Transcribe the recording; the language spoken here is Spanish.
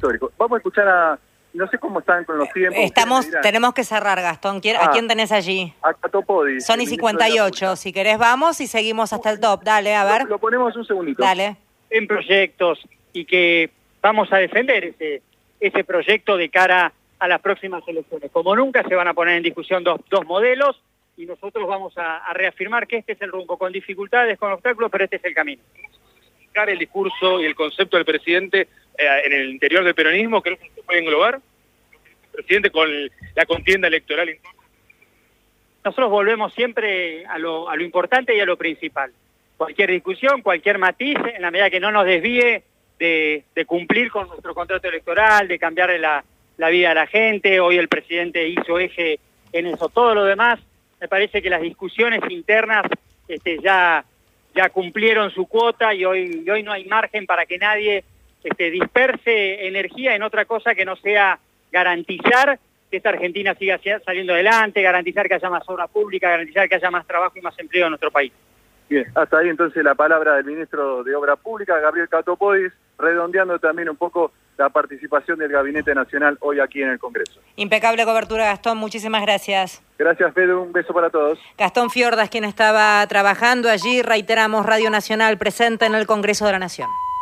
histórico. Vamos a escuchar a, no sé cómo están con los tiempos. Estamos, tenemos que cerrar, Gastón. ¿A Ah. quién tenés allí? A Catopodis. Son y el ministro de la 58. Si querés, vamos y seguimos hasta el top. Dale, a ver. lo ponemos un segundito. Dale. en proyectos y que vamos a defender ese, ese proyecto de cara a las próximas elecciones. Como nunca se van a poner en discusión dos, dos modelos y nosotros vamos a, a reafirmar que este es el rumbo, con dificultades, con obstáculos, pero este es el camino. el discurso y el concepto del presidente eh, en el interior del peronismo, creo que se puede englobar. Presidente con la contienda electoral. Nosotros volvemos siempre a lo, a lo importante y a lo principal. Cualquier discusión, cualquier matiz, en la medida que no nos desvíe de, de cumplir con nuestro contrato electoral, de cambiarle la, la vida a la gente. Hoy el presidente hizo eje en eso. Todo lo demás, me parece que las discusiones internas este, ya, ya cumplieron su cuota y hoy, y hoy no hay margen para que nadie este, disperse energía en otra cosa que no sea garantizar que esta Argentina siga si- saliendo adelante, garantizar que haya más obra pública, garantizar que haya más trabajo y más empleo en nuestro país. Bien, hasta ahí entonces la palabra del ministro de Obra Pública, Gabriel Catopodis, redondeando también un poco la participación del Gabinete Nacional hoy aquí en el Congreso. Impecable cobertura, Gastón. Muchísimas gracias. Gracias, Pedro. Un beso para todos. Gastón Fiordas, quien estaba trabajando allí, reiteramos, Radio Nacional presente en el Congreso de la Nación.